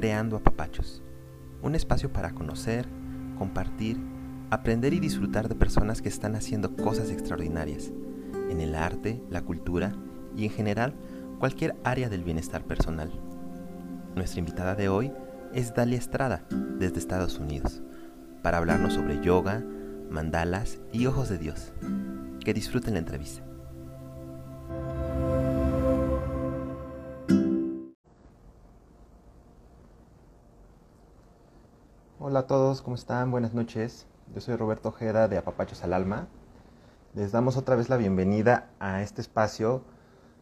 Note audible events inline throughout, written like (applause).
Creando Apapachos, un espacio para conocer, compartir, aprender y disfrutar de personas que están haciendo cosas extraordinarias en el arte, la cultura y en general cualquier área del bienestar personal. Nuestra invitada de hoy es Dalia Estrada, desde Estados Unidos, para hablarnos sobre yoga, mandalas y ojos de Dios. Que disfruten la entrevista. Hola a todos, ¿cómo están? Buenas noches. Yo soy Roberto Ojeda de Apapachos al Alma. Les damos otra vez la bienvenida a este espacio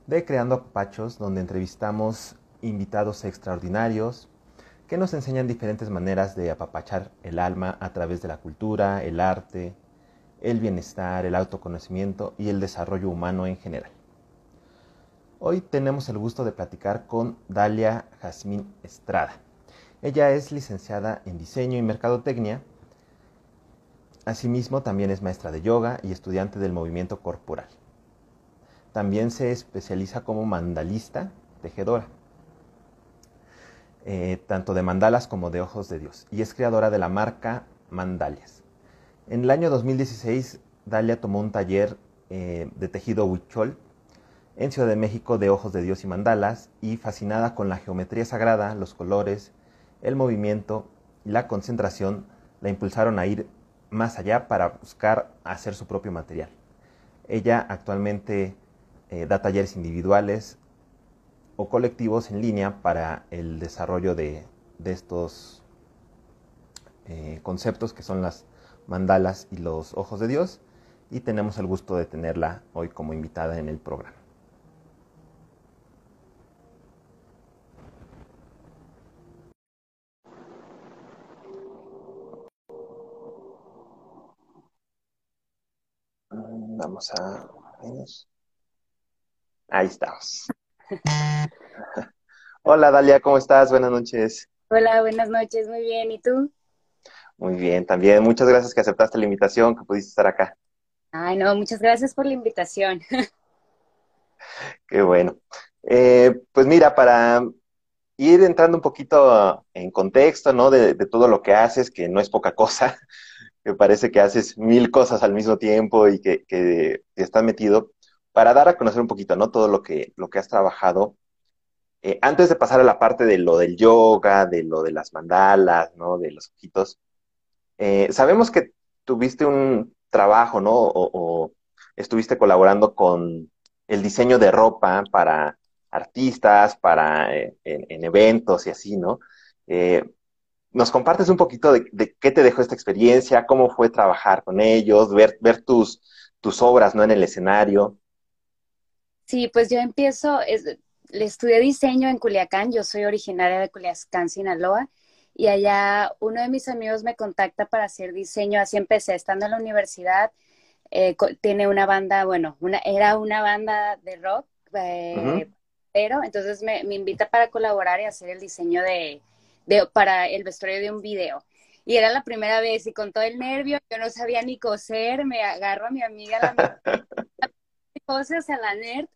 de Creando Apapachos, donde entrevistamos invitados extraordinarios que nos enseñan diferentes maneras de apapachar el alma a través de la cultura, el arte, el bienestar, el autoconocimiento y el desarrollo humano en general. Hoy tenemos el gusto de platicar con Dalia Jazmín Estrada. Ella es licenciada en diseño y mercadotecnia. Asimismo, también es maestra de yoga y estudiante del movimiento corporal. También se especializa como mandalista, tejedora, eh, tanto de mandalas como de ojos de Dios, y es creadora de la marca Mandalias. En el año 2016, Dalia tomó un taller eh, de tejido huichol en Ciudad de México de ojos de Dios y mandalas, y fascinada con la geometría sagrada, los colores, el movimiento y la concentración la impulsaron a ir más allá para buscar hacer su propio material. Ella actualmente eh, da talleres individuales o colectivos en línea para el desarrollo de, estos eh, conceptos que son las mandalas y los ojos de Dios y tenemos el gusto de tenerla hoy como invitada en el programa. Vamos a... Ahí estamos. (laughs) Hola Dalia, ¿cómo estás? Buenas noches. Hola, buenas noches, muy bien. ¿Y tú? Muy bien, también. Muchas gracias que aceptaste la invitación, que pudiste estar acá. Ay, no, muchas gracias por la invitación. (laughs) Qué bueno. Eh, pues mira, para ir entrando un poquito en contexto, ¿no? De, de, todo lo que haces, que no es poca cosa, que parece que haces mil cosas al mismo tiempo y que, que, estás metido, para dar a conocer un poquito, ¿no? Todo lo que, lo que has trabajado. Eh, antes de pasar a la parte de lo del yoga, de lo de las mandalas, ¿no? De los ojitos, eh, sabemos que tuviste un trabajo, ¿no? O, estuviste colaborando con el diseño de ropa para artistas, para eh, en, eventos y así, ¿no? Nos compartes un poquito de, qué te dejó esta experiencia, cómo fue trabajar con ellos, ver, ver tus, tus obras ¿no? en el escenario. Sí, pues yo empiezo, estudié diseño en Culiacán, yo soy originaria de Culiacán, Sinaloa, y allá uno de mis amigos me contacta para hacer diseño, así empecé, estando en la universidad, eh, tiene una banda, bueno, una, era una banda de rock, eh, pero entonces me, me invita para colaborar y hacer el diseño de, para el vestuario de un video. Y era la primera vez y con todo el nervio, yo no sabía ni coser, me agarro a mi amiga la, (laughs) cose, o la nerd,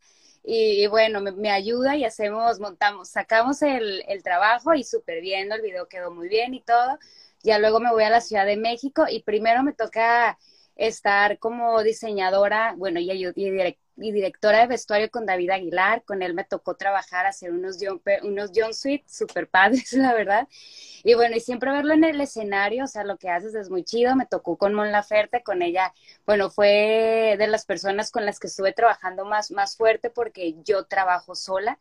y, bueno, me, ayuda y hacemos, montamos, sacamos el, el trabajo y súper bien, el video quedó muy bien y todo. Ya luego me voy a la Ciudad de México y primero me toca estar como diseñadora, bueno, y, y, y directora de vestuario con David Aguilar. Con él me tocó trabajar, hacer unos John, unos Sweet super padres, (laughs) la verdad. Y bueno, y siempre verlo en el escenario, o sea, lo que haces es muy chido. Me tocó con Mon Laferte, con ella, bueno, fue de las personas con las que estuve trabajando más, más fuerte porque yo trabajo sola.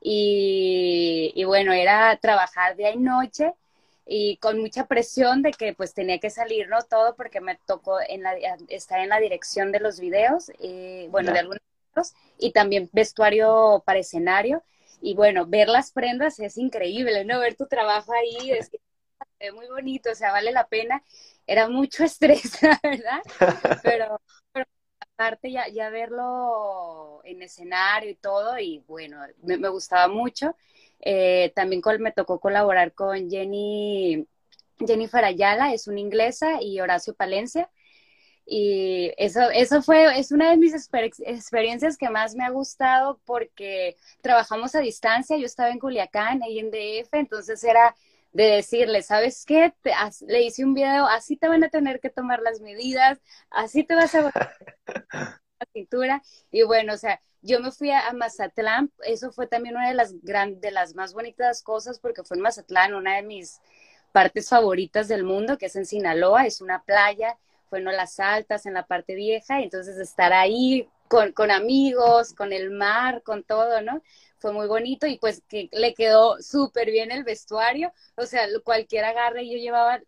Y, y bueno, era trabajar día y noche y con mucha presión de que pues tenía que salir, ¿no? Todo porque me tocó en la, estar en la dirección de los videos, y, bueno, de algunos y también vestuario para escenario. Y bueno, ver las prendas es increíble, ¿no? Ver tu trabajo ahí (laughs) es muy bonito, o sea, vale la pena. Era mucho (laughs) estrés, la verdad, pero, pero aparte ya, ya verlo en escenario y todo, y bueno, me, me gustaba mucho. Eh, también me tocó colaborar con Jenny, Jennifer Ayala, es una inglesa, y Horacio Palencia. Y eso, eso fue, es una de mis experiencias que más me ha gustado porque trabajamos a distancia, yo estaba en Culiacán, ahí en DF, entonces era de decirle, ¿sabes qué? le hice un video, así te van a tener que tomar las medidas, así te vas a (laughs) la. Y bueno, o sea, yo me fui a, Mazatlán, eso fue también una de las gran, de las más bonitas cosas porque fue en Mazatlán, una de mis partes favoritas del mundo, que es en Sinaloa, es una playa, fue en las altas, en la parte vieja, entonces estar ahí con, con amigos, con el mar, con todo, ¿no? Fue muy bonito y pues que le quedó súper bien el vestuario, o sea, cualquier agarre yo llevaba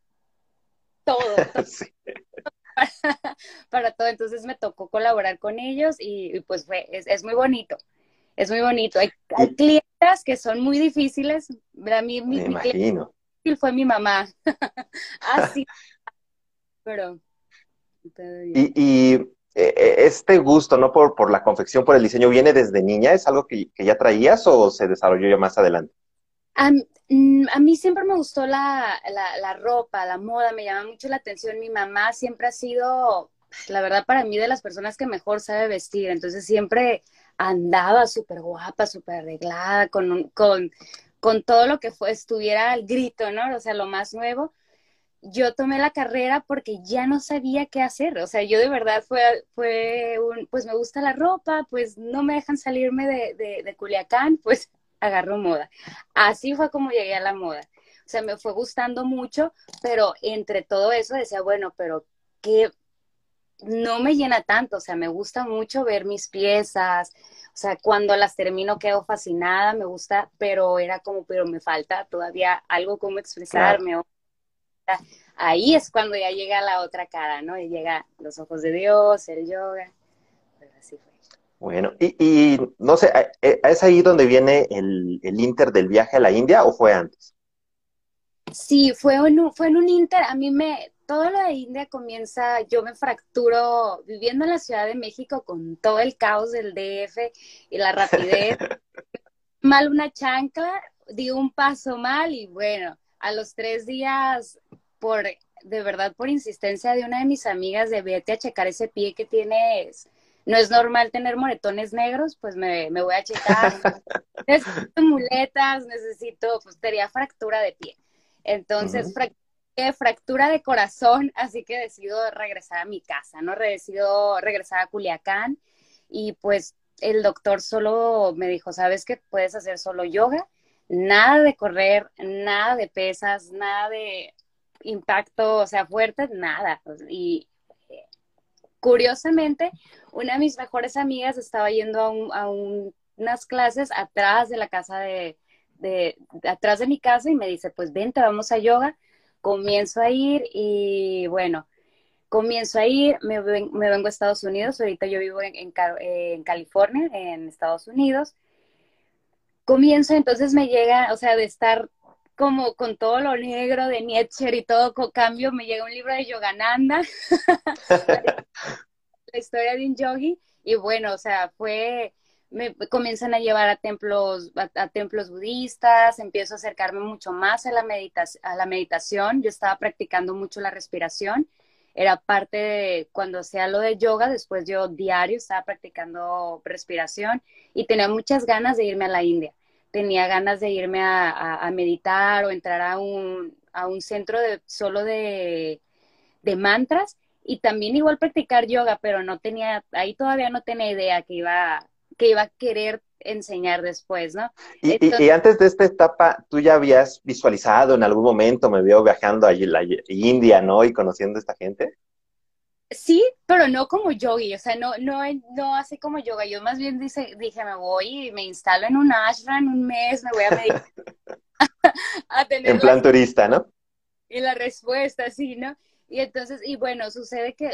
todo, (laughs) (laughs) para, todo, entonces me tocó colaborar con ellos y, pues fue, es, muy bonito, es muy bonito. Hay, hay clientes que son muy difíciles, a mí mi, imagino fue mi mamá. (laughs) Así. Pero. Y, y, eh, eh, este gusto, ¿no? Por, por la confección, por el diseño, ¿viene desde niña? ¿Es algo que, ya traías o se desarrolló ya más adelante? Mm, a, mí siempre me gustó la, la, ropa, la moda, me llama mucho la atención. Mi mamá siempre ha sido, la verdad, para mí de las personas que mejor sabe vestir. Entonces siempre andaba súper guapa, súper arreglada, con, con con todo lo que fue, estuviera al grito, ¿no? O sea, lo más nuevo. Yo tomé la carrera porque ya no sabía qué hacer. O sea, yo de verdad fue, fue un, pues me gusta la ropa, pues no me dejan salirme de, de, Culiacán, pues agarro moda. Así fue como llegué a la moda. O sea, me fue gustando mucho, pero entre todo eso decía, bueno, pero ¿qué, no me llena tanto, o sea, me gusta mucho ver mis piezas, o sea, cuando las termino quedo fascinada, me gusta, pero era como, pero me falta todavía algo como expresarme. Ahí es cuando ya llega la otra cara, ¿no? Y llega los ojos de Dios, el yoga. Así fue. Bueno, y, no sé, ¿es ahí donde viene el, el inter del viaje a la India o fue antes? Sí, fue un, fue en un inter, a mí me, todo lo de India comienza, yo me fracturo viviendo en la Ciudad de México con todo el caos del DF y la rapidez. (laughs) mal una chancla, di un paso mal y bueno, a los tres días, por de verdad, por insistencia de una de mis amigas de vete a checar ese pie que tienes. No es normal tener moretones negros, pues me, voy a checar. (laughs) necesito muletas, necesito, pues tenía fractura de pie. Entonces, fractura de corazón, así que decido regresar a mi casa, ¿no? Decido regresar a Culiacán y pues el doctor solo me dijo, ¿sabes que puedes hacer solo yoga? Nada de correr, nada de pesas, nada de impacto, o sea, fuerte, nada. Y curiosamente, una de mis mejores amigas estaba yendo a, unas clases atrás de la casa de, atrás de mi casa y me dice, pues vente, vamos a yoga comienzo a ir y bueno, comienzo a ir, me, me vengo a Estados Unidos, ahorita yo vivo en, en, California, en Estados Unidos. Comienzo, entonces me llega, o sea, de estar como con todo lo negro de Nietzsche y todo, con cambio, me llega un libro de Yogananda, (laughs) la historia de un yogi, y bueno, o sea, fue me comienzan a llevar a templos, a, templos budistas, empiezo a acercarme mucho más a la, a la meditación. Yo estaba practicando mucho la respiración. Era parte de cuando hacía lo de yoga, después yo diario estaba practicando respiración y tenía muchas ganas de irme a la India. Tenía ganas de irme a, a, meditar o entrar a un, a un centro de, solo de, de mantras y también igual practicar yoga, pero no tenía, ahí todavía no tenía idea que iba que iba a querer enseñar después, ¿no? Y, antes de esta etapa, tú ya habías visualizado en algún momento, me veo viajando a la India, ¿no? Y conociendo a esta gente. Sí, pero no como yogi, o sea, no, no, no así como yoga. Yo más bien dice, dije, me voy y me instalo en un ashram un mes, me voy a meditar. (laughs) en plan turista, ¿no? Y la respuesta, sí, ¿no? Y entonces, y bueno, sucede que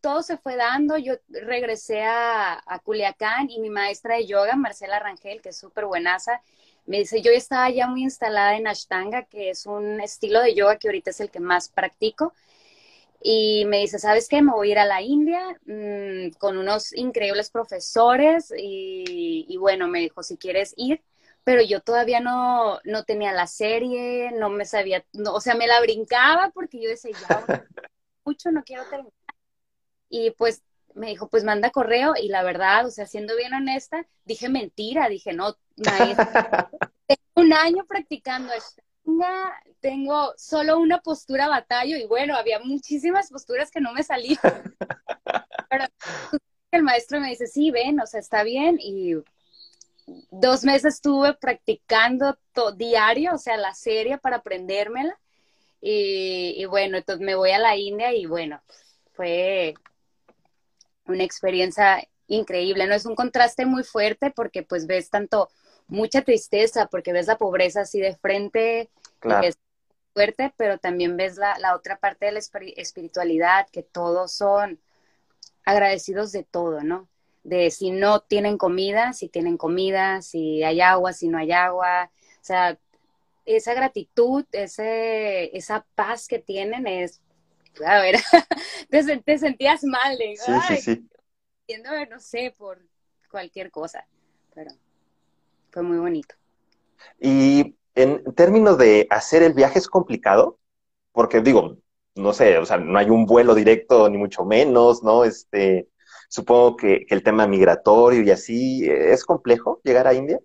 todo se fue dando, yo regresé a, Culiacán y mi maestra de yoga, Marcela Rangel, que es súper buenaza, me dice, yo estaba ya muy instalada en Ashtanga, que es un estilo de yoga que ahorita es el que más practico. Y me dice, ¿sabes qué? Me voy a ir a la India mm, con unos increíbles profesores y, bueno, me dijo, si quieres ir, pero yo todavía no, no tenía la serie, no me sabía, o sea, me la brincaba porque yo decía, ya, (laughs) mucho, no quiero terminar y pues me dijo, pues manda correo y la verdad, o sea, siendo bien honesta, dije mentira, dije, no, maestra, (laughs) tengo un año practicando tengo solo una postura batallo y bueno, había muchísimas posturas que no me salían. (laughs) Pero el maestro me dice, sí, ven, o sea, está bien y dos meses estuve practicando diario, o sea, la serie para aprendérmela. Y, y, bueno, entonces me voy a la India y bueno, fue una experiencia increíble. No es un contraste muy fuerte porque pues ves tanto mucha tristeza porque ves la pobreza así de frente, claro. Fuerte, pero también ves la, la otra parte de la espiritualidad, que todos son agradecidos de todo, ¿no? De si no tienen comida, si tienen comida, si hay agua, si no hay agua, o sea, esa gratitud, ese, esa paz que tienen es, a ver, (laughs) te, sentías mal, de, sí, sí, sí. no sé, por cualquier cosa, pero fue muy bonito. Y en términos de hacer el viaje es complicado, porque digo, no sé, o sea, no hay un vuelo directo, ni mucho menos, ¿no? Este, supongo que, el tema migratorio y así, ¿es complejo llegar a India?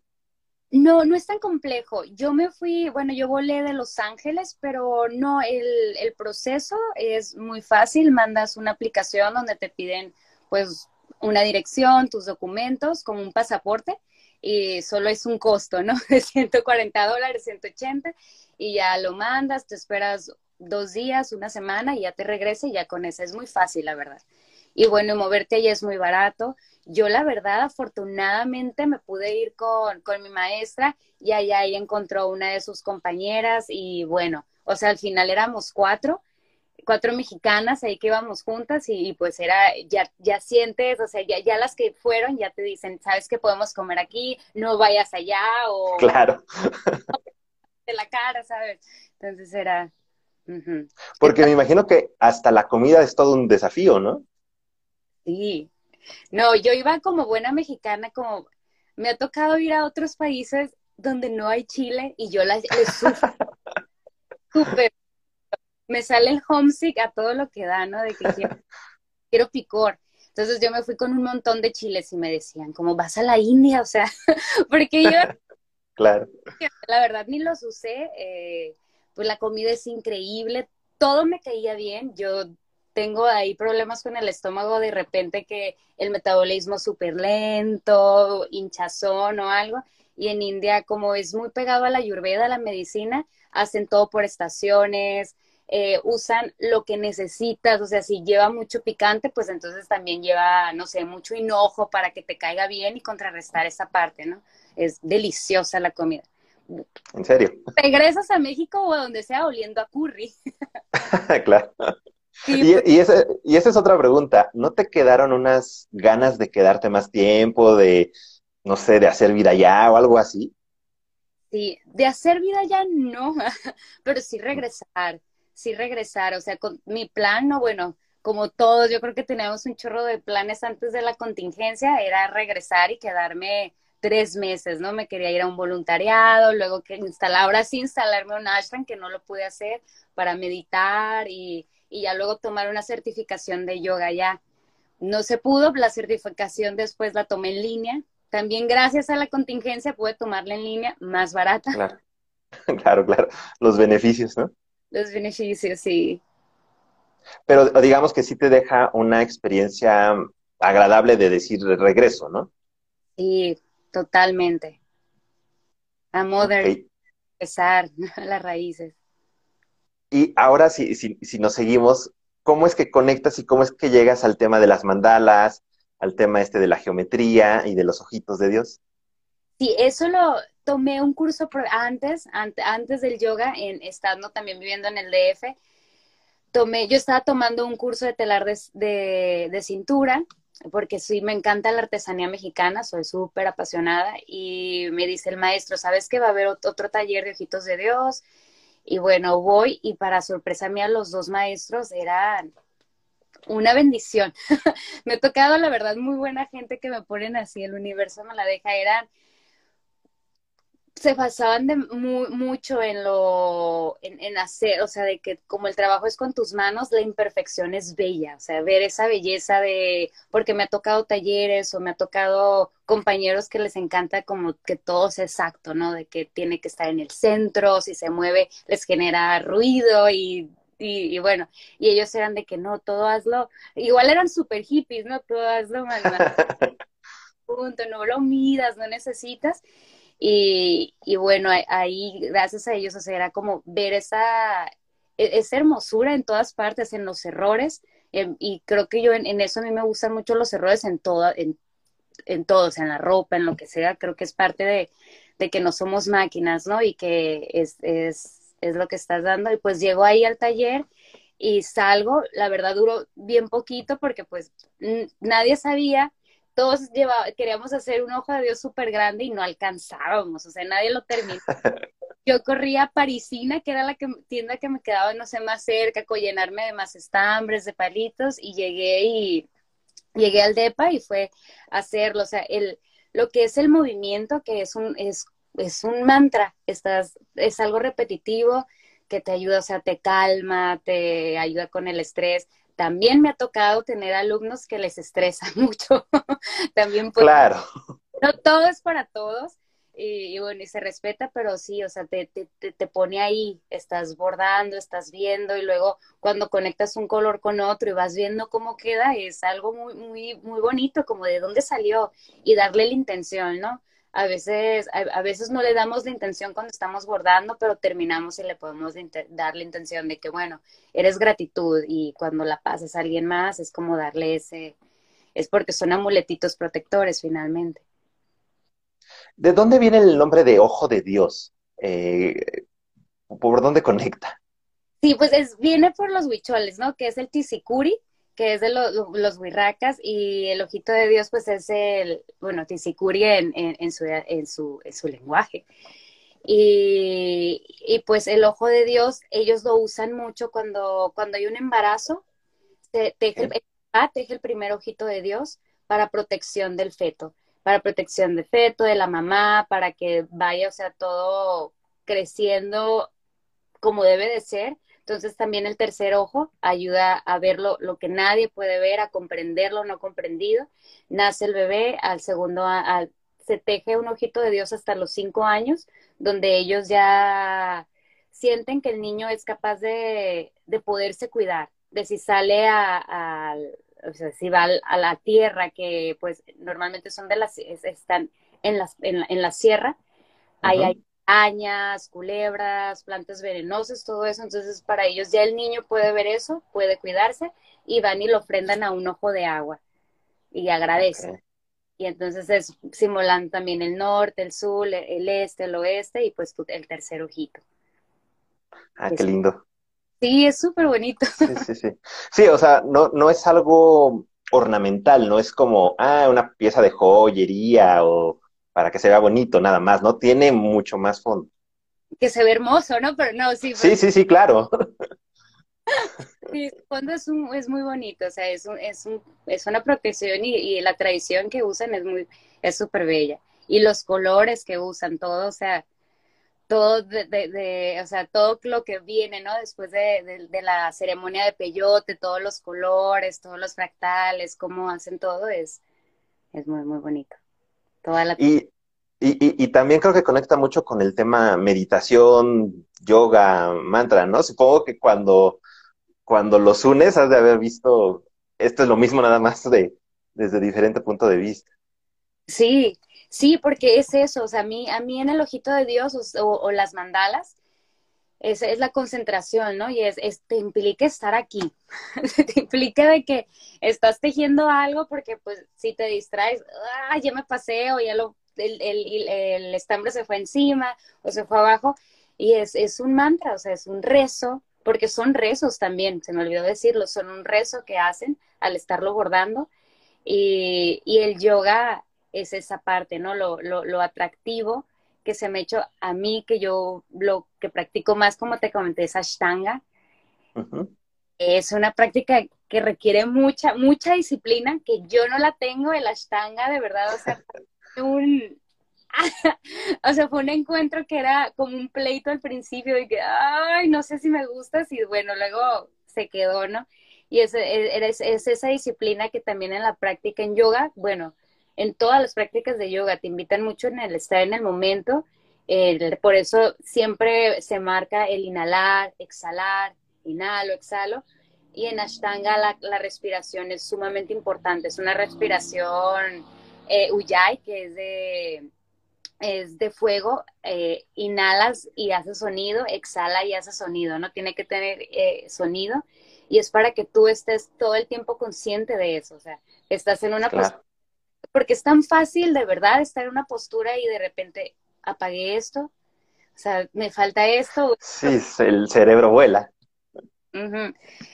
No, no es tan complejo. Yo me fui, bueno, yo volé de Los Ángeles, pero no, el, el proceso es muy fácil. Mandas una aplicación donde te piden, pues, una dirección, tus documentos, como un pasaporte y solo es un costo, ¿no? (laughs) De 140 dólares, 180 y ya lo mandas, te esperas dos días, una semana y ya te regresa y ya con eso es muy fácil, la verdad. Y bueno, moverte allá es muy barato. Yo la verdad, afortunadamente me pude ir con, con mi maestra y allá ella encontró una de sus compañeras y bueno, o sea, al final éramos cuatro cuatro mexicanas ahí que íbamos juntas y, pues era, ya, ya sientes, o sea, ya, ya las que fueron ya te dicen, sabes que podemos comer aquí, no vayas allá o... (laughs) Claro. (laughs) De la cara, ¿sabes? Entonces era... Porque me imagino que hasta la comida es todo un desafío, ¿no? Sí. No, yo iba como buena mexicana, como me ha tocado ir a otros países donde no hay chile y yo las sufro. (laughs) Súper me sale el homesick a todo lo que da, ¿no? De que (laughs) quiero, picor. Entonces yo me fui con un montón de chiles y me decían, como vas a la India, o sea, (laughs) porque yo, claro. la verdad ni los usé, eh, pues la comida es increíble, todo me caía bien, yo tengo ahí problemas con el estómago de repente que el metabolismo súper lento, hinchazón o algo, y en India como es muy pegado a la ayurveda, a la medicina, hacen todo por estaciones, eh, usan lo que necesitas, o sea, si lleva mucho picante, pues entonces también lleva, no sé, mucho hinojo para que te caiga bien y contrarrestar esa parte, ¿no? Es deliciosa la comida. ¿En serio? Regresas a México o a donde sea oliendo a curry. (laughs) (laughs) claro. y, pues. y, esa, y esa es otra pregunta. ¿No te quedaron unas ganas de quedarte más tiempo, de, no sé, de hacer vida allá o algo así? Sí, de hacer vida ya no, (laughs) pero sí regresar sí regresar, o sea, con mi plan, no, bueno, como todos, yo creo que teníamos un chorro de planes antes de la contingencia, era regresar y quedarme tres meses, ¿no? Me quería ir a un voluntariado, luego que instalar, ahora sí instalarme un ashram, que no lo pude hacer, para meditar y, y ya luego tomar una certificación de yoga ya. No se pudo, la certificación después la tomé en línea. También gracias a la contingencia pude tomarla en línea más barata. Claro, (laughs) claro, claro. Los beneficios, ¿no? Los beneficios, sí. Pero digamos que sí te deja una experiencia agradable de decir regreso, ¿no? Sí, totalmente. A mother, empezar (laughs) las raíces. Y ahora, si, si, si nos seguimos, ¿cómo es que conectas y cómo es que llegas al tema de las mandalas, al tema este de la geometría y de los ojitos de Dios? Sí, eso lo, tomé un curso antes, antes del yoga, estando también viviendo en el DF. Tomé, yo estaba tomando un curso de telar de, de, cintura, porque sí, me encanta la artesanía mexicana, soy súper apasionada, y me dice el maestro, ¿sabes que va a haber otro taller de ojitos de Dios? Y bueno, voy, y para sorpresa mía, los dos maestros eran una bendición. (laughs) me ha tocado, la verdad, muy buena gente que me ponen así, el universo me la deja, eran se basaban de mucho en lo, en, hacer, o sea, de que como el trabajo es con tus manos, la imperfección es bella, o sea, ver esa belleza de, porque me ha tocado talleres o me ha tocado compañeros que les encanta como que todo sea exacto, ¿no? De que tiene que estar en el centro, si se mueve les genera ruido y y, bueno, y ellos eran de que no, todo hazlo, igual eran super hippies, ¿no? Todo hazlo, (laughs) más, punto, no lo midas, no necesitas. Y, y bueno, ahí, gracias a ellos, o sea, era como ver esa, e, esa hermosura en todas partes, en los errores, em, y creo que yo en, eso a mí me gustan mucho los errores en todo, en, en todos, en la ropa, en lo que sea, creo que es parte de, de que no somos máquinas, ¿no? Y que es, es, es lo que estás dando. Y pues llego ahí al taller y salgo, la verdad duró bien poquito porque pues nadie sabía todos llevaba, queríamos hacer un ojo de Dios súper grande y no alcanzábamos, o sea, nadie lo terminó. (laughs) Yo corría a Parisina, que era la tienda que me quedaba, no sé, más cerca, con llenarme de más estambres, de palitos, y llegué y llegué al DEPA y fue hacerlo, o sea, el, lo que es el movimiento, que es un, es, es un mantra, estás, es algo repetitivo que te ayuda, o sea, te calma, te ayuda con el estrés, también me ha tocado tener alumnos que les estresa (laughs) mucho. También claro. No todo es para todos. Y, bueno, y se respeta, pero sí, o sea, te, te, te, pone ahí, estás bordando, estás viendo, y luego cuando conectas un color con otro y vas viendo cómo queda, es algo muy, muy, muy bonito, como de dónde salió, y darle la intención, ¿no? A veces, a, veces no le damos la intención cuando estamos bordando, pero terminamos y le podemos dar la intención de que, bueno, eres gratitud y cuando la pasas a alguien más es como darle ese, es porque son amuletitos protectores finalmente. ¿De dónde viene el nombre de Ojo de Dios? Eh, ¿Por dónde conecta? Sí, pues es, viene por los huicholes, ¿no? Que es el tisicuri, que es de los huirracas, y el ojito de Dios, pues es el, bueno, Tisicuri en, en, su, en, su, en su lenguaje. Y, y, pues el ojo de Dios, ellos lo usan mucho cuando, cuando hay un embarazo, se teje, el, teje el primer ojito de Dios para protección del feto, para protección del feto, de la mamá, para que vaya, o sea, todo creciendo como debe de ser entonces también el tercer ojo ayuda a ver lo, que nadie puede ver, a comprender lo no comprendido. Nace el bebé, al segundo, al, se teje un ojito de Dios hasta los cinco años, donde ellos ya sienten que el niño es capaz de, de poderse cuidar, de si sale a, o sea, si va a la tierra, que pues normalmente son de las, están en, las, en, la, en la sierra, ahí hay arañas, culebras, plantas venenosas, todo eso. Entonces, para ellos ya el niño puede ver eso, puede cuidarse y van y lo ofrendan a un ojo de agua y agradecen. Y entonces es simulando también el norte, el sur, el este, el oeste y pues el tercer ojito. Ah, qué lindo. Sí, es súper bonito. Sí, sí, sí. Sí, o sea, no, no es algo ornamental, no es como, ah, una pieza de joyería o para que se vea bonito nada más, ¿no? Tiene mucho más fondo. Que se ve hermoso, ¿no? Pero no, sí. Sí, sí, sí, claro. (laughs) Sí, el fondo es, un, es muy bonito, o sea, es, un, es, un, es una protección y, la tradición que usan es muy, es súper bella. Y los colores que usan, todo, o sea, todo de, de, o sea, todo lo que viene, ¿no? Después de, de, la ceremonia de peyote, todos los colores, todos los fractales, cómo hacen todo, es, es muy, muy bonito. Y, y, también creo que conecta mucho con el tema meditación, yoga, mantra, ¿no? Supongo que cuando, cuando los unes has de haber visto, esto es lo mismo nada más de, desde diferente punto de vista. Sí, sí, porque es eso, o sea, a mí, a mí en el ojito de Dios o, las mandalas, es, es, la concentración, ¿no? Y es, te implica estar aquí, (laughs) te implica de que estás tejiendo algo porque pues si te distraes, ah, ya me pasé o ya lo, el, el, el, estambre se fue encima o se fue abajo y es, es un mantra, o sea, es un rezo, porque son rezos también, se me olvidó decirlo, son un rezo que hacen al estarlo bordando y, y el yoga es esa parte, ¿no? Lo, lo, lo atractivo que se me ha hecho a mí, que yo lo que practico más, como te comenté, es Ashtanga. Es una práctica que requiere mucha, mucha disciplina, que yo no la tengo, el Ashtanga, de verdad, o sea, un, (laughs) o sea, fue un encuentro que era como un pleito al principio y que, ay, no sé si me gusta, y bueno, luego se quedó, ¿no? Y es, es, es, esa disciplina que también en la práctica en yoga, bueno, en todas las prácticas de yoga te invitan mucho en el estar en el momento, por eso siempre se marca el inhalar, exhalar, inhalo, exhalo, y en Ashtanga la, la respiración es sumamente importante, es una respiración eh, Ujjayi, que es de es de fuego, eh, inhalas y hace sonido, exhala y hace sonido, ¿no? Tiene que tener eh, sonido y es para que tú estés todo el tiempo consciente de eso, o sea, estás en una porque es tan fácil de verdad estar en una postura y de repente apagué esto, o sea, me falta esto. Sí, el cerebro vuela.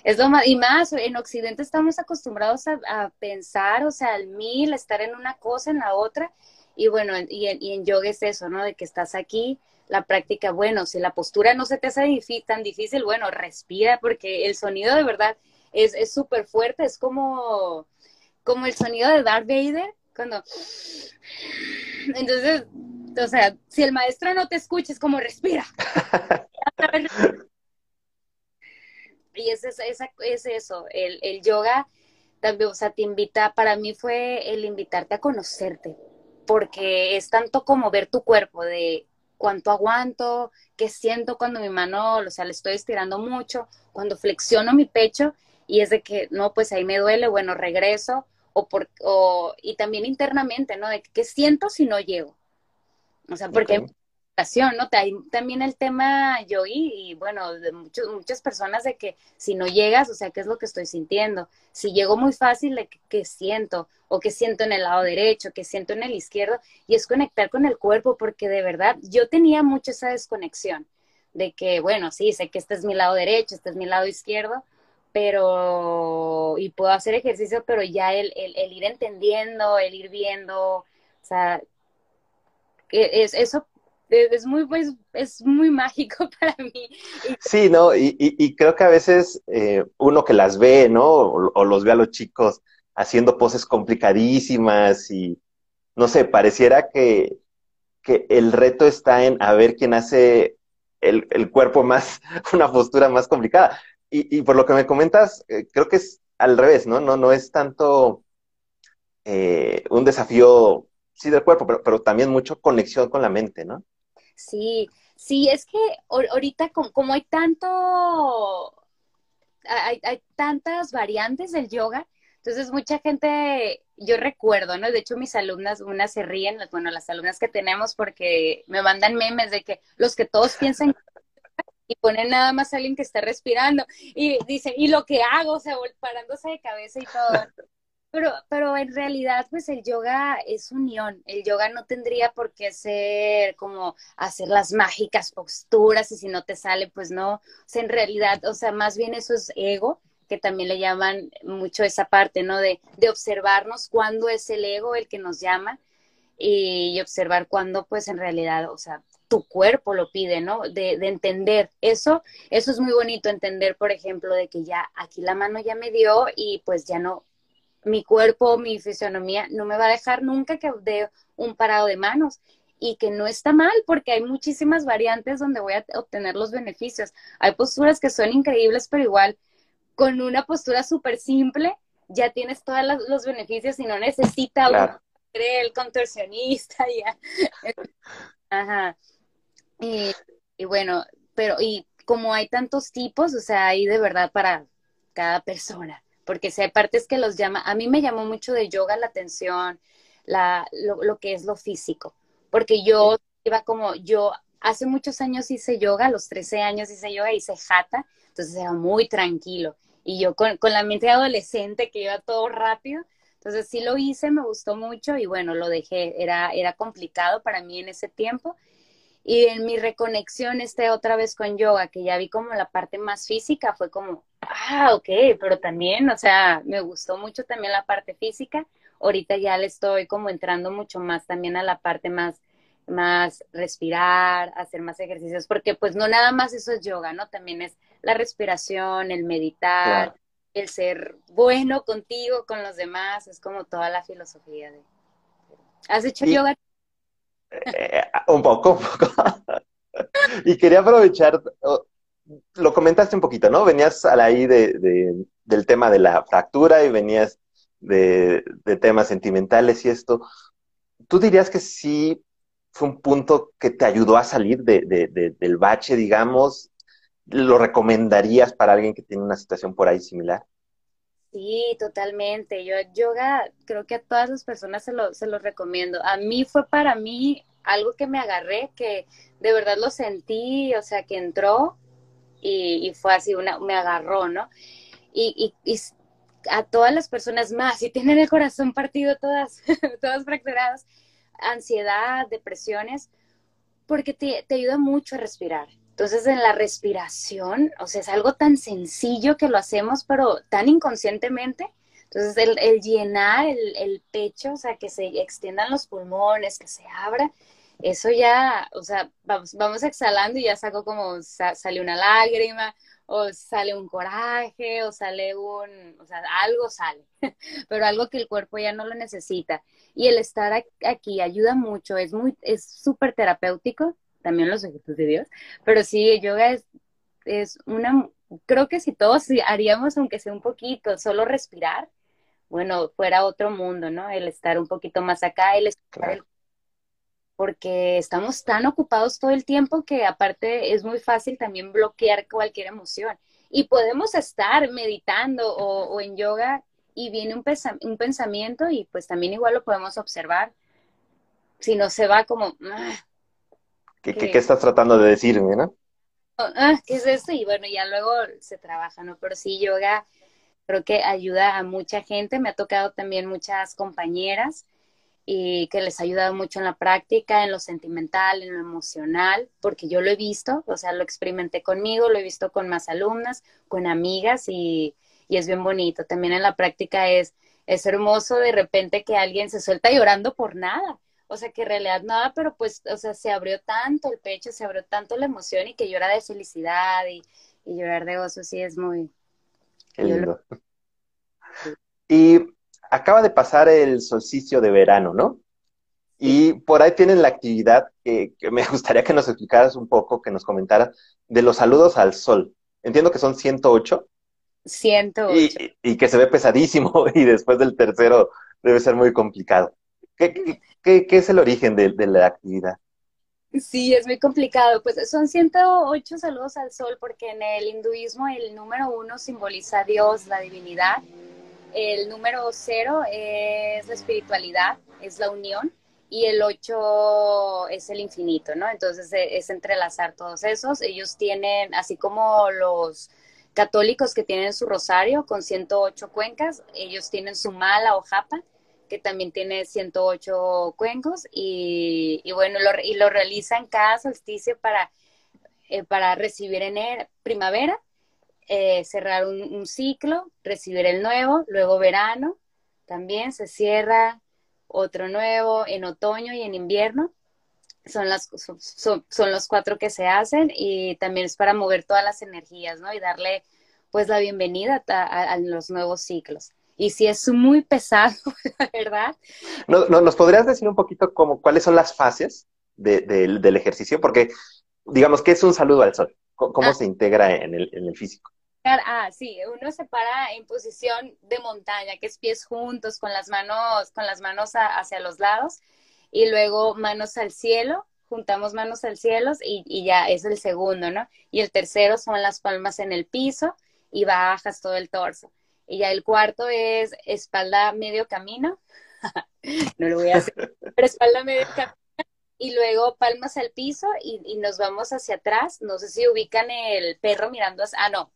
Es lo más, y más, en Occidente estamos acostumbrados a, a, pensar, o sea, al mil, estar en una cosa, en la otra, y bueno, y en, y en yoga es eso, ¿no? De que estás aquí, la práctica, bueno, si la postura no se te hace tan difícil, bueno, respira, porque el sonido de verdad es súper fuerte, es como, como el sonido de Darth Vader, cuando... Entonces, o sea, si el maestro no te escucha, es como respira. (laughs) y es, es, es eso, el, el yoga también, o sea, te invita, para mí fue el invitarte a conocerte, porque es tanto como ver tu cuerpo, de cuánto aguanto, qué siento cuando mi mano, o sea, le estoy estirando mucho, cuando flexiono mi pecho y es de que, no, pues ahí me duele, bueno, regreso, o por, o, y también internamente, ¿no? De qué siento si no llego. O sea, porque ¿no? también el tema yo y bueno, de muchas personas de que si no llegas, o sea, ¿qué es lo que estoy sintiendo? Si llego muy fácil, de qué siento? O qué siento en el lado derecho, qué siento en el izquierdo, y es conectar con el cuerpo, porque de verdad yo tenía mucho esa desconexión de que, bueno, sí, sé que este es mi lado derecho, este es mi lado izquierdo, pero, y puedo hacer ejercicio, pero ya el, el, ir entendiendo, el ir viendo, o sea, es, eso es muy, pues, es muy mágico (laughs) para mí. Sí, ¿no? Y, y, creo que a veces eh, uno que las ve, ¿no? O, los ve a los chicos haciendo poses complicadísimas y, no sé, pareciera que, que el reto está en a ver quién hace el, el cuerpo más, (laughs) una postura más complicada. Y, y por lo que me comentas, eh, creo que es al revés, ¿no? No, no es tanto eh, un desafío, sí, del cuerpo, pero, pero también mucho conexión con la mente, ¿no? Sí, sí, es que ahorita como, hay tanto, hay, hay tantas variantes del yoga, entonces mucha gente, yo recuerdo, ¿no? De hecho mis alumnas, unas se ríen, bueno, las alumnas que tenemos porque me mandan memes de que los que todos piensan y ponen nada más a alguien que está respirando y dicen, y lo que hago, o sea, parándose de cabeza y todo. Pero, pero en realidad, pues el yoga es unión. El yoga no tendría por qué ser como hacer las mágicas posturas y si no te sale, pues no. O sea, en realidad, o sea, más bien eso es ego, que también le llaman mucho esa parte, ¿no? De, de observarnos cuándo es el ego el que nos llama y, observar cuándo, pues en realidad, o sea, tu cuerpo lo pide, ¿no? De, de, entender eso, eso es muy bonito entender, por ejemplo, de que ya aquí la mano ya me dio y pues ya no, mi cuerpo, mi fisionomía no me va a dejar nunca que dé un parado de manos y que no está mal porque hay muchísimas variantes donde voy a obtener los beneficios. Hay posturas que son increíbles, pero igual con una postura súper simple ya tienes todos los beneficios y no necesita el contorsionista. Ya. (laughs) Ajá. Y, bueno, pero y como hay tantos tipos, o sea, hay de verdad para cada persona porque si hay partes que los llama, a mí me llamó mucho de yoga la atención, la, lo, que es lo físico, porque yo iba como, yo hace muchos años hice yoga, a los 13 años hice yoga, hice jata, entonces era muy tranquilo, y yo con, con la mente adolescente que iba todo rápido, entonces sí lo hice, me gustó mucho y bueno, lo dejé, era, era complicado para mí en ese tiempo. Y en mi reconexión este otra vez con yoga, que ya vi como la parte más física, fue como, ah, ok, pero también, o sea, me gustó mucho también la parte física. Ahorita ya le estoy como entrando mucho más también a la parte más, más respirar, hacer más ejercicios, porque pues no nada más eso es yoga, ¿no? También es la respiración, el meditar, el ser bueno contigo, con los demás, es como toda la filosofía de... ¿Has hecho yoga? Eh, un poco, (laughs) un poco. y quería aprovechar, lo comentaste un poquito, ¿no? Venías ahí de, del tema de la fractura y venías de, temas sentimentales y esto. ¿Tú dirías que sí fue un punto que te ayudó a salir del bache, digamos? ¿Lo recomendarías para alguien que tiene una situación por ahí similar? Sí, totalmente. Yo yoga creo que a todas las personas se lo, se lo recomiendo. A mí fue para mí algo que me agarré, que de verdad lo sentí, o sea, que entró y, fue así, una, me agarró, ¿no? Y, y, a todas las personas más, si tienen el corazón partido todas, (laughs) todas fracturadas, ansiedad, depresiones, porque te ayuda mucho a respirar. Entonces, en la respiración, o sea, es algo tan sencillo que lo hacemos, pero tan inconscientemente. Entonces, el, llenar el, pecho, o sea, que se extiendan los pulmones, que se abra, eso ya, o sea, vamos, vamos exhalando y ya saco como, sale una lágrima, o sale un coraje, o sale un, o sea, algo sale, (laughs) pero algo que el cuerpo ya no lo necesita. Y el estar aquí ayuda mucho, es muy, es súper terapéutico, también los ejercicios de Dios, pero sí, el yoga es, es una, creo que si todos haríamos, aunque sea un poquito, solo respirar, bueno, fuera otro mundo, ¿no? El estar un poquito más acá, el estar porque estamos tan ocupados todo el tiempo que aparte es muy fácil también bloquear cualquier emoción. Y podemos estar meditando o, en yoga y viene un, un, pensamiento y pues también igual lo podemos observar. Si no se va como... Ah, ¿Qué, ¿Qué, estás tratando de decirme, no? Ah, ¿Qué es esto? Y bueno, ya luego se trabaja, ¿no? Pero sí, yoga creo que ayuda a mucha gente. Me ha tocado también muchas compañeras y que les ha ayudado mucho en la práctica, en lo sentimental, en lo emocional, porque yo lo he visto, o sea, lo experimenté conmigo, lo he visto con más alumnas, con amigas y, y es bien bonito. También en la práctica es, es hermoso de repente que alguien se suelta llorando por nada. O sea, que en realidad nada, pero pues, o sea, se abrió tanto el pecho, se abrió tanto la emoción y que llora de felicidad y, y llorar de gozo, sí es muy... Qué lindo. Y acaba de pasar el solsticio de verano, ¿no? Y por ahí tienen la actividad que, me (laughs) gustaría que nos explicaras un poco, que nos comentaras, de los saludos al sol. Entiendo que son 108. 108. Y, y que se ve pesadísimo (laughs) y después del tercero debe ser muy complicado. ¿Qué, es el origen de, de, la actividad? Sí, es muy complicado. Pues son 108 saludos al sol porque en el hinduismo el número uno simboliza a Dios, la divinidad. El número cero es la espiritualidad, es la unión, y el ocho es el infinito, ¿no? Entonces e, es entrelazar todos esos. Ellos tienen, así como los católicos que tienen su rosario con 108 cuencas, ellos tienen su mala o japa, que también tiene 108 cuencos, y, bueno, lo, y lo realizan cada solsticio para, eh, para recibir en primavera eh, cerrar un, ciclo, recibir el nuevo, luego verano, también se cierra otro nuevo en otoño y en invierno. Son, las, son, los cuatro que se hacen y también es para mover todas las energías, ¿no? Y darle pues la bienvenida a, los nuevos ciclos. Y si es muy pesado, (laughs) ¿verdad? No, no, ¿Nos podrías decir un poquito cómo, cuáles son las fases del ejercicio? Porque, digamos, ¿qué es un saludo al sol? ¿Cómo, ah. se integra en el, en el físico? Ah, sí, uno se para en posición de montaña, que es pies juntos, con las manos, con las manos hacia los lados, y luego manos al cielo, juntamos manos al cielo y, y, ya es el segundo, ¿no? Y el tercero son las palmas en el piso y bajas todo el torso. Y ya el cuarto es espalda medio camino. (laughs) no lo voy a hacer, (laughs) pero espalda medio camino y luego palmas al piso y, nos vamos hacia atrás. No sé si ubican el perro mirando, hacia, ah, no,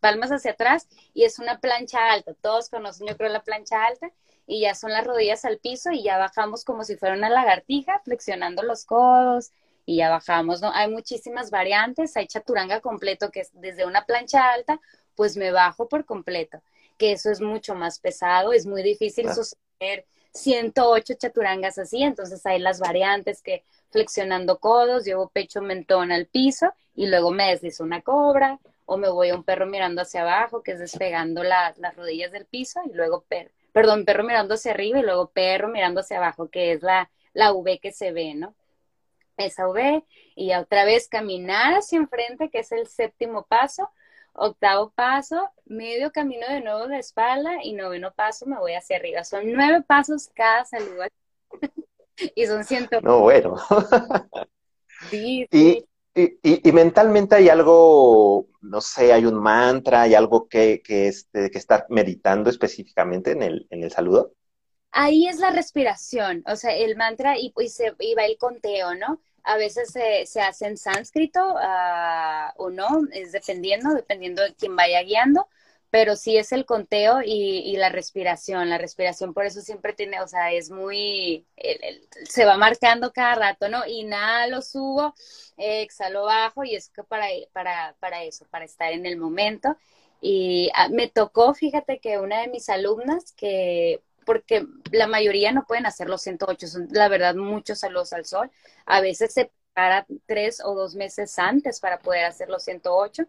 palmas hacia atrás y es una plancha alta. Todos conocen, yo creo, la plancha alta y ya son las rodillas al piso y ya bajamos como si fuera una lagartija, flexionando los codos y ya bajamos, ¿no? Hay muchísimas variantes, hay chaturanga completo que es desde una plancha alta, pues me bajo por completo, que eso es mucho más pesado, es muy difícil sostener 108 chaturangas así, entonces hay las variantes que flexionando codos, llevo pecho mentón al piso y luego me deslizo una cobra o me voy a un perro mirando hacia abajo, que es despegando las rodillas del piso y luego perro, perdón, perro mirando hacia arriba y luego perro mirando hacia abajo, que es la, la V que se ve, ¿no? esa V, y otra vez caminar hacia enfrente, que es el séptimo paso, octavo paso, medio camino de nuevo de espalda y noveno paso me voy hacia arriba. Son nueve pasos cada saludo. (laughs) y son ciento. No, bueno. (laughs) sí, sí. Y, y, mentalmente hay algo, no sé, hay un mantra, hay algo que, que, este, que estar meditando específicamente en el, en el saludo. Ahí es la respiración, o sea, el mantra y, y, se, y va el conteo, ¿no? A veces se, se hace en sánscrito uh, o no, es dependiendo, dependiendo de quién vaya guiando, pero sí es el conteo y, la respiración. La respiración por eso siempre tiene, o sea, es muy, se va marcando cada rato, ¿no? Inhalo, subo, exhalo, bajo y es que para, para, para eso, para estar en el momento. Y ah, me tocó, fíjate que una de mis alumnas que porque la mayoría no pueden hacer los 108, son la verdad muchos saludos al sol. A veces se para tres o dos meses antes para poder hacer los 108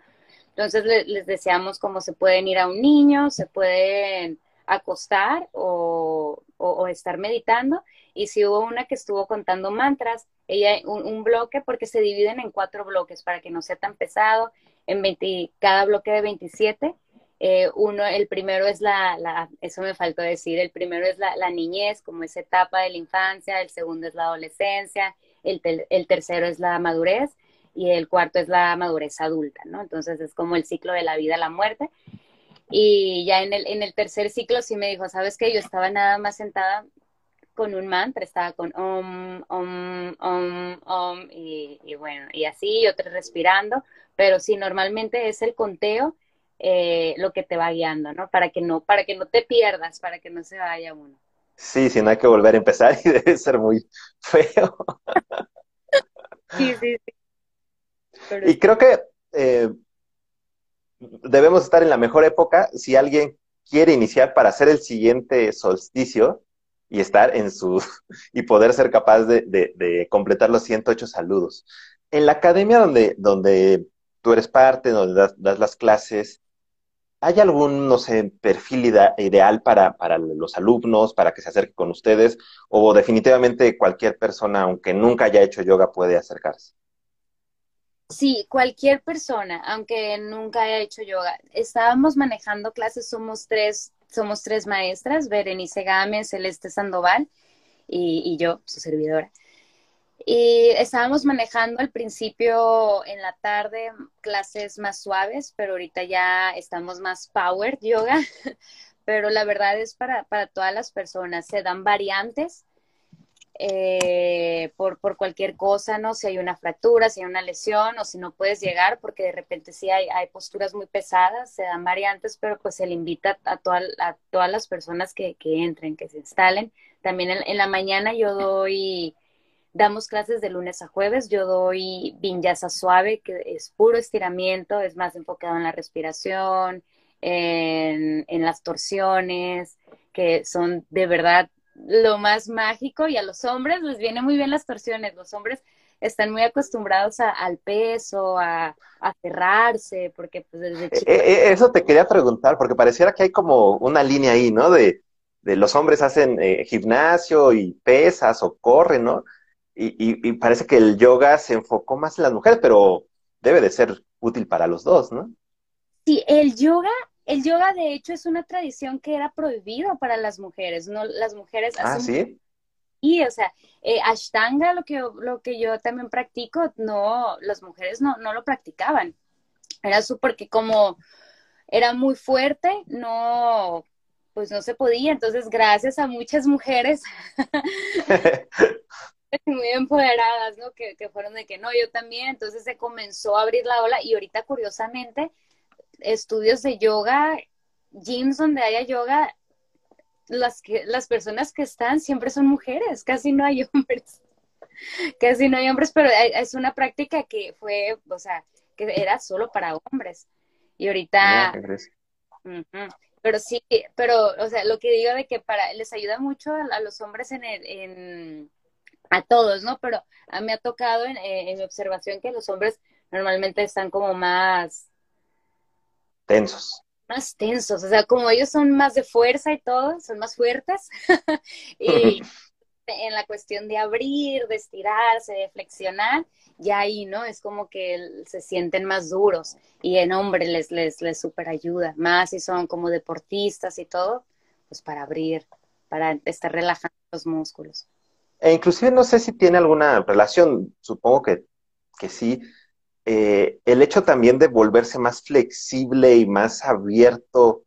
entonces les deseamos cómo se pueden ir a un niño, se pueden acostar o, estar meditando. Y si hubo una que estuvo contando mantras, ella un, bloque porque se dividen en cuatro bloques para que no sea tan pesado, en 20, cada bloque de 27. Eh, uno, el primero es la, la, eso me faltó decir, el primero es la, la, niñez, como esa etapa de la infancia, el segundo es la adolescencia, el, el tercero es la madurez y el cuarto es la madurez adulta, ¿no? Entonces es como el ciclo de la vida, la muerte. Y ya en el, en el tercer ciclo sí me dijo, ¿sabes qué? Yo estaba nada más sentada con un mantra, estaba con om, om, om, om, y, y bueno, y así, y otro respirando, pero sí, normalmente es el conteo eh, lo que te va guiando, ¿no? Para que no, para que no te pierdas, para que no se vaya uno. Sí, si no hay que volver a empezar y (laughs) debe ser muy feo. sí, sí, sí. Y creo que eh, debemos estar en la mejor época si alguien quiere iniciar para hacer el siguiente solsticio y estar en su (laughs) y poder ser capaz de, completar los 108 saludos. En la academia donde, donde tú eres parte, donde das, las clases, ¿hay algún, no sé, perfil ideal para, para los alumnos, para que se acerquen con ustedes? ¿O definitivamente cualquier persona, aunque nunca haya hecho yoga, puede acercarse? Sí, cualquier persona, aunque nunca haya hecho yoga. Estábamos manejando clases, somos tres, somos tres maestras, Berenice Gámez, Celeste Sandoval y, yo, su servidora. Y estábamos manejando al principio en la tarde clases más suaves, pero ahorita ya estamos más power yoga. (laughs) Pero la verdad es para, para todas las personas. Se dan variantes eh, por, por cualquier cosa, ¿no? Si hay una fractura, si hay una lesión o si no puedes llegar, porque de repente sí hay, hay posturas muy pesadas, se dan variantes, pero pues se le invita a, a todas las personas que, que, entren, que se instalen. También en, la mañana yo doy, damos clases de lunes a jueves, yo doy vinyasa suave, que es puro estiramiento, es más enfocado en la respiración, en, en las torsiones, que son de verdad lo más mágico y a los hombres les viene muy bien las torsiones. Los hombres están muy acostumbrados al peso, a, cerrarse, porque pues desde eh, eh, Eso te quería preguntar, porque pareciera que hay como una línea ahí, ¿no? De, de los hombres hacen eh, gimnasio y pesas o corren, ¿no? Y, y, parece que el yoga se enfocó más en las mujeres, pero debe de ser útil para los dos, ¿no? Sí, el yoga el yoga, de hecho, es una tradición que era prohibido para las mujeres, ¿no? Las mujeres... Ah, ¿sí? Y, o sea, eh, Ashtanga, lo que, lo que yo también practico, no, las mujeres no, no lo practicaban. Era su, porque como era muy fuerte, no, pues no se podía. Entonces, gracias a muchas mujeres (laughs) (laughs) (laughs) muy empoderadas, ¿no? Que, que fueron de que no, yo también. Entonces se comenzó a abrir la ola y ahorita, curiosamente, estudios de yoga, gyms donde haya yoga, las, que, las personas que están siempre son mujeres, casi no hay (laughs) hombres. Casi no hay hombres, pero es una práctica que fue, o sea, que era solo para hombres. Y ahorita... pero sí, pero, o sea, lo que digo de que para, les ayuda mucho a, los hombres en, el, en, a todos, ¿no? Pero a mí me ha tocado en, en mi observación que los hombres normalmente están como más tensos. Más tensos, o sea, como ellos son más de fuerza y todo, son más fuertes, (laughs) y (laughs) en la cuestión de abrir, de estirarse, de flexionar, ya ahí, ¿no? Es como que se sienten más duros y en hombre les, les, les super ayuda, más si son como deportistas y todo, pues para abrir, para estar relajando los músculos. E inclusive no sé si tiene alguna relación, supongo que, que sí, eh, el hecho también de volverse más flexible y más abierto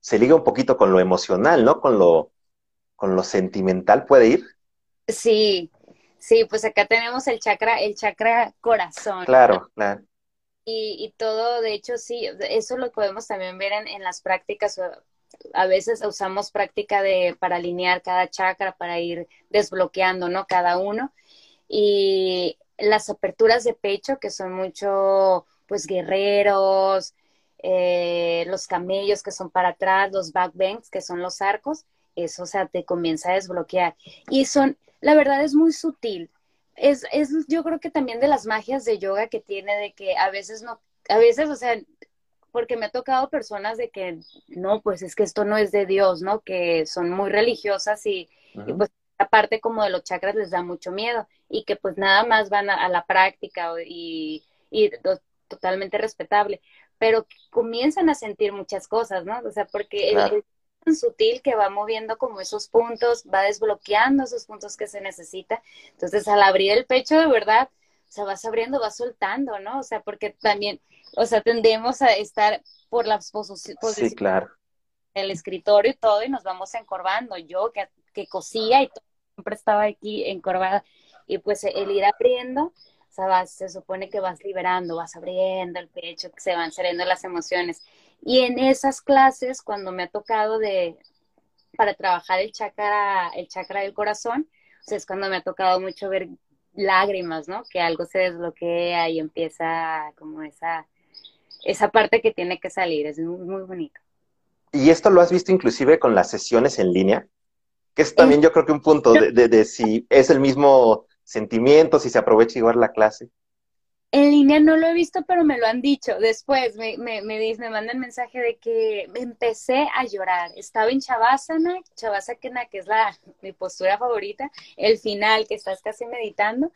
se liga un poquito con lo emocional, ¿no? Con lo, con lo sentimental puede ir. Sí, sí, pues acá tenemos el chakra, el chakra corazón. Claro, claro. Y, y todo, de hecho, sí, eso lo podemos también ver en, en las prácticas. A veces usamos práctica de para alinear cada chakra, para ir desbloqueando, ¿no? Cada uno. Y las aperturas de pecho, que son mucho, pues, guerreros, eh, los camellos que son para atrás, los backbanks, que son los arcos, eso, o sea, te comienza a desbloquear. Y son, la verdad es muy sutil. Es, es, yo creo que también de las magias de yoga que tiene, de que a veces no, a veces, o sea, porque me ha tocado personas de que, no, pues es que esto no es de Dios, ¿no? Que son muy religiosas y, y pues aparte como de los chakras les da mucho miedo y que pues nada más van a, la práctica y, y totalmente respetable, pero comienzan a sentir muchas cosas, ¿no? O sea, porque es tan sutil que va moviendo como esos puntos, va desbloqueando esos puntos que se necesita. Entonces, al abrir el pecho, de verdad, o sea, vas abriendo, vas soltando, ¿no? O sea, porque también, o sea, tendemos a estar por las posiciones. Sí, claro. El escritorio y todo, y nos vamos encorvando. Yo que, que cosía y todo, siempre estaba aquí encorvada. Y pues el ir abriendo, o sea, se supone que vas liberando, vas abriendo el pecho, que se van saliendo las emociones. Y en esas clases, cuando me ha tocado de, para trabajar el chakra, el chakra del corazón, o sea, es cuando me ha tocado mucho ver lágrimas, ¿no? Que algo se desbloquea y empieza como esa, esa parte que tiene que salir, es muy, muy bonito. ¿Y esto lo has visto inclusive con las sesiones en línea? Que es también yo creo que un punto de, de, de si es el mismo sentimientos y se aprovecha igual la clase? En línea no lo he visto, pero me lo han dicho. Después me, me, me, me mandan mensaje de que empecé a llorar. Estaba en Chavasana, Chavasana, que es la, mi postura favorita, el final, que estás casi meditando,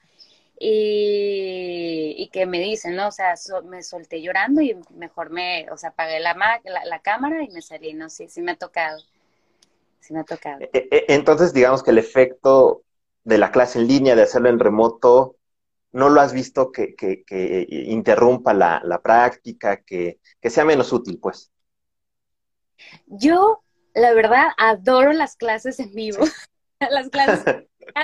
y, y que me dicen, ¿no? O sea, me solté llorando y mejor me, o sea, apagué la, la, la cámara y me salí, ¿no? Sí, sí me ha tocado. Sí me ha tocado. E, e, entonces, digamos que el efecto de la clase en línea, de hacerlo en remoto, no lo has visto que, que, que interrumpa la, la práctica, que, que, sea menos útil, pues? Yo, la verdad, adoro las clases en vivo. (laughs) las clases (laughs)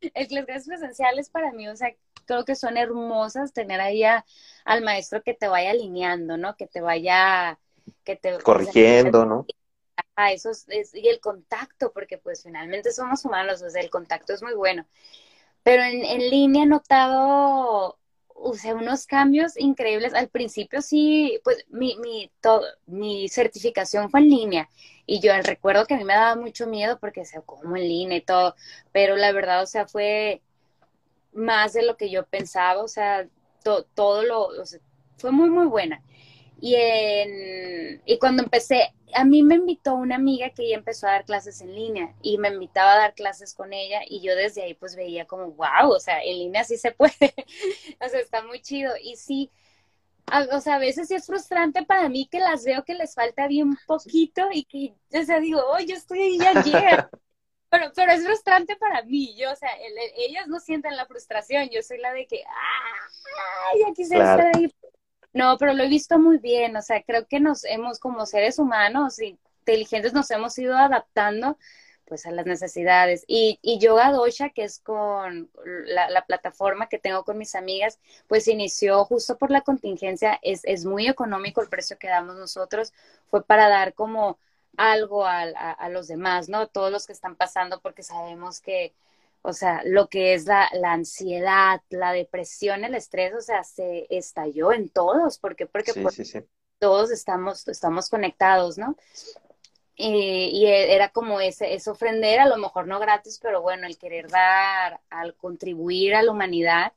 presenciales, las clases presenciales para mí, o sea, creo que son hermosas tener ahí a, al maestro que te vaya alineando, ¿no? Que te vaya, que te corrigiendo, ¿no? a eso es, y el contacto, porque pues finalmente somos humanos, o sea, el contacto es muy bueno. Pero en, en línea he notado, sea, unos cambios increíbles. Al principio sí, pues mi, mi, todo, mi certificación fue en línea y yo recuerdo que a mí me daba mucho miedo porque, o sea, como en línea y todo, pero la verdad, o sea, fue más de lo que yo pensaba, o sea, todo lo, o sea, fue muy, muy buena. Y, en, y cuando empecé, a mí me invitó una amiga que ya empezó a dar clases en línea y me invitaba a dar clases con ella y yo desde ahí pues veía como, wow, o sea, en línea sí se puede, (laughs) o sea, está muy chido. Y sí, o sea, a veces sí es frustrante para mí que las veo que les falta bien poquito y que, o sea, digo, oh, yo estoy ahí ayer. (laughs) Pero, pero es frustrante para mí, yo, o sea, ellas no sienten la frustración, yo soy la de que, ah, ya quisiera claro. estar ahí no, pero lo he visto muy bien, o sea, creo que nos hemos, como seres humanos inteligentes, nos hemos ido adaptando pues a las necesidades. Y, y Yoga Dosha, que es con la, la, plataforma que tengo con mis amigas, pues inició justo por la contingencia, es, es muy económico el precio que damos nosotros, fue para dar como algo a, a, a los demás, ¿no? Todos los que están pasando, porque sabemos que o sea, lo que es la, la, ansiedad, la depresión, el estrés, o sea, se estalló en todos. ¿Por qué? Porque sí, pues, sí, sí. todos estamos, estamos conectados, ¿no? Y, y, era como ese, es ofrender, a lo mejor no gratis, pero bueno, el querer dar, al contribuir a la humanidad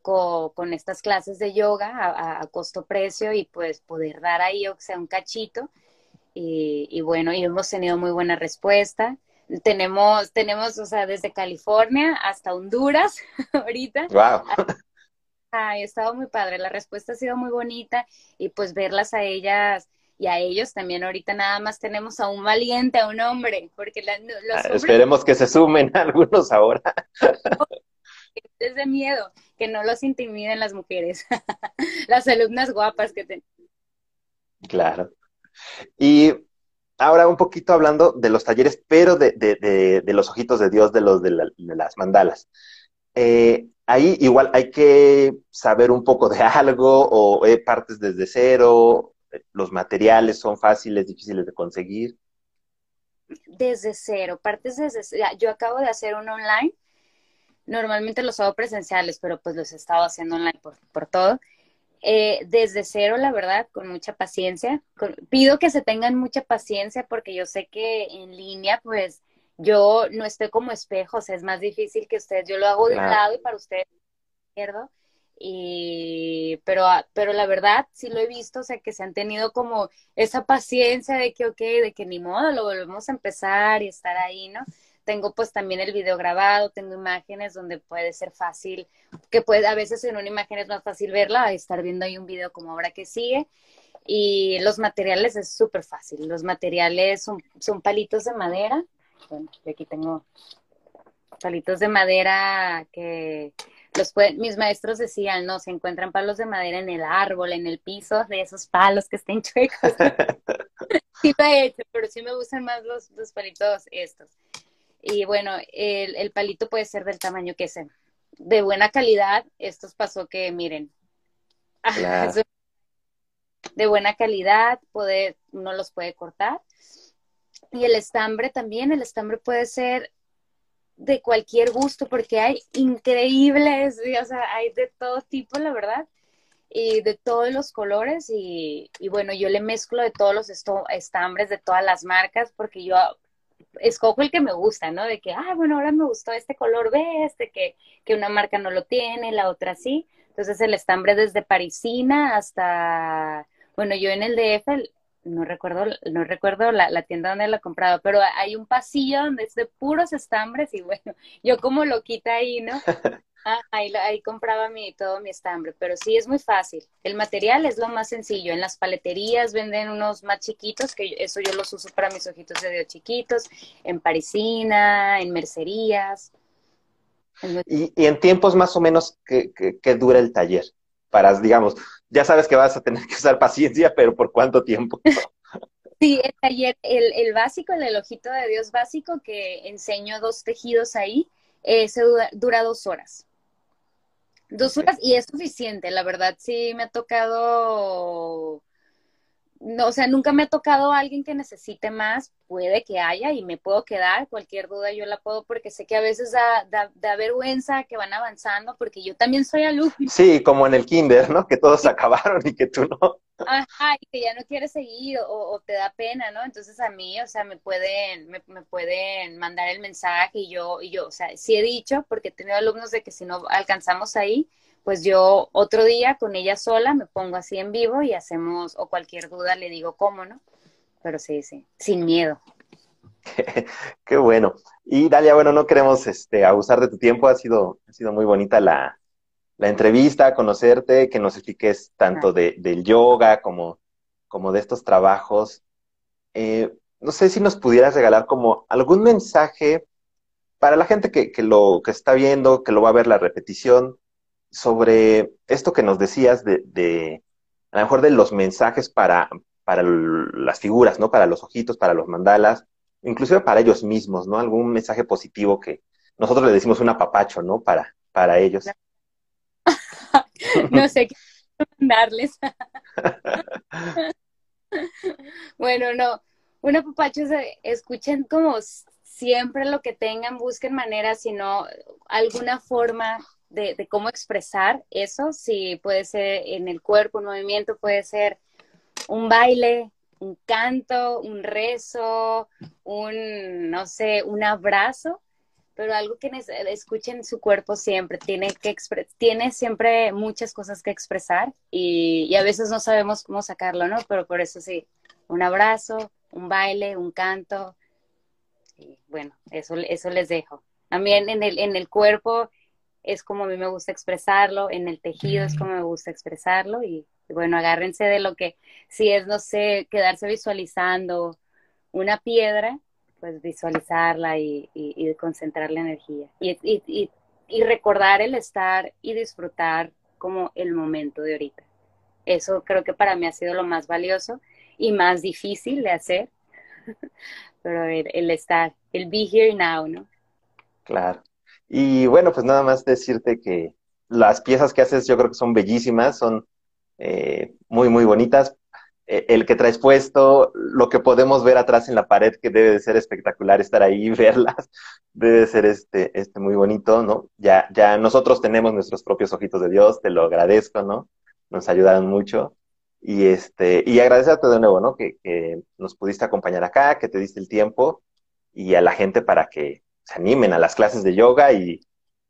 con, con estas clases de yoga a, a, costo-precio y pues poder dar ahí, o sea, un cachito. Y, y bueno, y hemos tenido muy buena respuesta Tenemos, tenemos, o sea, desde California hasta Honduras (laughs) ahorita. Wow. Ay, ha estado muy padre, la respuesta ha sido muy bonita y pues verlas a ellas y a ellos también ahorita nada más tenemos a un valiente, a un hombre, porque los ah, esperemos que se sumen (laughs) algunos ahora. (laughs) Es de miedo, que no los intimiden las mujeres, las alumnas guapas que tenemos. Claro. Y ahora un poquito hablando de los talleres, pero de, los ojitos de Dios, de los de, las mandalas. Eh, ahí igual hay que saber un poco de algo o eh, partes desde cero, los materiales son fáciles, difíciles de conseguir. Desde cero, partes desde cero. Yo acabo de hacer un online. Normalmente los hago presenciales, pero pues los he estado haciendo online por todo. Eh, desde cero, la verdad, con mucha paciencia. pido que se tengan mucha paciencia porque yo sé que en línea, pues yo no estoy como espejo, o sea, es más difícil que ustedes. Yo lo hago de un lado y para ustedes izquierdo. Y, pero, pero la verdad sí lo he visto, o sea, que se han tenido como esa paciencia de que, ok, de que ni modo, lo volvemos a empezar y estar ahí, ¿no? Tengo pues también el video grabado, tengo imágenes donde puede ser fácil, que puede, a veces en una imagen es más fácil verla, estar viendo ahí un video como ahora que sigue. Y los materiales es súper fácil. Los materiales son, son palitos de madera. Bueno, yo aquí tengo palitos de madera que los mis maestros decían, no, se encuentran palos de madera en el árbol, en el piso de esos palos que estén chuecos. (laughs) sí lo he hecho, pero sí me gustan más los, los palitos estos. Y bueno, el, palito puede ser del tamaño que sea. De buena calidad, estos pasó que, miren, (laughs) de buena calidad, puede, uno los puede cortar. Y el estambre también, el estambre puede ser de cualquier gusto, porque hay increíbles, o sea, hay de todo tipo, la verdad, y de todos los colores, y, y bueno, yo le mezclo de todos los estambres de todas las marcas, porque yo escojo el que me gusta, ¿no? De que, ah, bueno, ahora me gustó este color, ve este, que, que una marca no lo tiene, la otra sí. Entonces el estambre desde parisina hasta, bueno, yo en el DF, no recuerdo, no recuerdo la, la tienda donde la he comprado, pero hay un pasillo donde es de puros estambres y bueno, (laughs) yo como lo quita ahí, ¿no? (laughs) Ah, ahí, ahí, compraba mi, todo mi estambre, pero sí es muy fácil. El material es lo más sencillo. En las paleterías venden unos más chiquitos, que eso yo los uso para mis ojitos de Dios chiquitos, en parisina, en mercerías. ¿Y, en tiempos más o menos que, dura el taller? Para, digamos, ya sabes que vas a tener que usar paciencia, pero ¿por cuánto tiempo? (laughs) Sí, el taller, el, el básico, el, ojito de Dios básico, que enseño dos tejidos ahí, eh, se dura dos horas. Dos horas y es suficiente, la verdad sí me ha tocado, no, o sea, nunca me ha tocado alguien que necesite más, puede que haya y me puedo quedar, cualquier duda yo la puedo porque sé que a veces da, da, vergüenza que van avanzando porque yo también soy alumno. Sí, como en el kinder, ¿no? Que todos acabaron y que tú no. Ajá, y que ya no quieres seguir o, te da pena, ¿no? Entonces a mí, o sea, me pueden, me, pueden mandar el mensaje y yo, y yo, o sea, sí he dicho, porque he tenido alumnos de que si no alcanzamos ahí, pues yo otro día con ella sola me pongo así en vivo y hacemos, o cualquier duda le digo cómo, ¿no? Pero sí, sí, sin miedo. (laughs) Qué, bueno. Y Dalia, bueno, no queremos este, abusar de tu tiempo, ha sido, ha sido muy bonita la, la entrevista, conocerte, que nos expliques tanto de, del yoga como, como de estos trabajos. Eh, no sé si nos pudieras regalar como algún mensaje para la gente que, que, lo que está viendo, que lo va a ver la repetición, sobre esto que nos decías de, de a lo mejor de los mensajes para, para las figuras, ¿no? Para los ojitos, para los mandalas, inclusive para ellos mismos, ¿no? Algún mensaje positivo que nosotros le decimos un apapacho, ¿no? Para, para ellos. (laughs) no sé qué mandarles. (laughs) bueno, no, un apapacho escuchen como siempre lo que tengan, busquen maneras, sino alguna forma de, cómo expresar eso, si puede ser en el cuerpo, un movimiento, puede ser un baile, un canto, un rezo, un, no sé, un abrazo, pero algo que escuchen su cuerpo siempre, tiene, que tiene siempre muchas cosas que expresar y, a veces no sabemos cómo sacarlo, ¿no? Pero por eso sí, un abrazo, un baile, un canto, Y bueno, eso, eso les dejo. También en el, en el cuerpo es como a mí me gusta expresarlo, en el tejido es como me gusta expresarlo y, bueno, agárrense de lo que, si es, no sé, quedarse visualizando una piedra, pues visualizarla y, y, concentrar la energía y, y recordar el estar y disfrutar como el momento de ahorita. Eso creo que para mí ha sido lo más valioso y más difícil de hacer, (laughs) pero el, el estar, el be here now, ¿no? Claro. Y bueno, pues nada más decirte que las piezas que haces yo creo que son bellísimas, son eh, muy, muy bonitas. E, el que traes puesto, lo que podemos ver atrás en la pared, que debe de ser espectacular estar ahí y (laughs) verlas, debe de ser este, este muy bonito, ¿no? Ya, ya nosotros tenemos nuestros propios ojitos de Dios, te lo agradezco, ¿no? Nos ayudaron mucho. Y este, y agradecerte de nuevo, ¿no? Que, que nos pudiste acompañar acá, que te diste el tiempo y a la gente para que se animen a las clases de yoga y,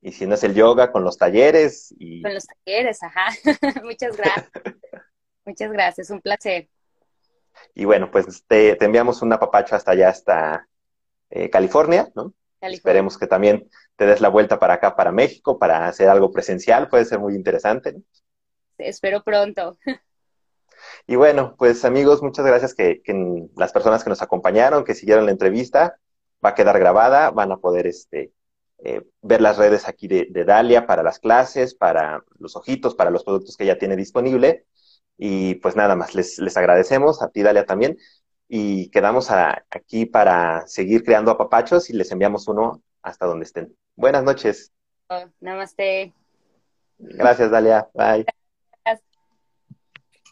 y si no es el yoga, con los talleres. Y... Con los talleres, ajá. (laughs) Muchas gracias. (laughs) Muchas gracias, un placer. Y bueno, pues te, te enviamos un apapacho hasta allá, hasta eh, California, ¿no? Esperemos que también te des la vuelta para acá, para México, para hacer algo presencial, puede ser muy interesante. espero pronto. (laughs) Y bueno, pues amigos, muchas gracias que, que, las personas que nos acompañaron, que siguieron la entrevista, va a quedar grabada, van a poder este, eh, ver las redes aquí de, Dalia para las clases, para los ojitos, para los productos que ella tiene disponible. Y pues nada más, les, les agradecemos, a ti Dalia también, y quedamos aquí para seguir creando apapachos y les enviamos uno hasta donde estén. Buenas noches. Oh, namaste. Gracias, Dalia. Bye.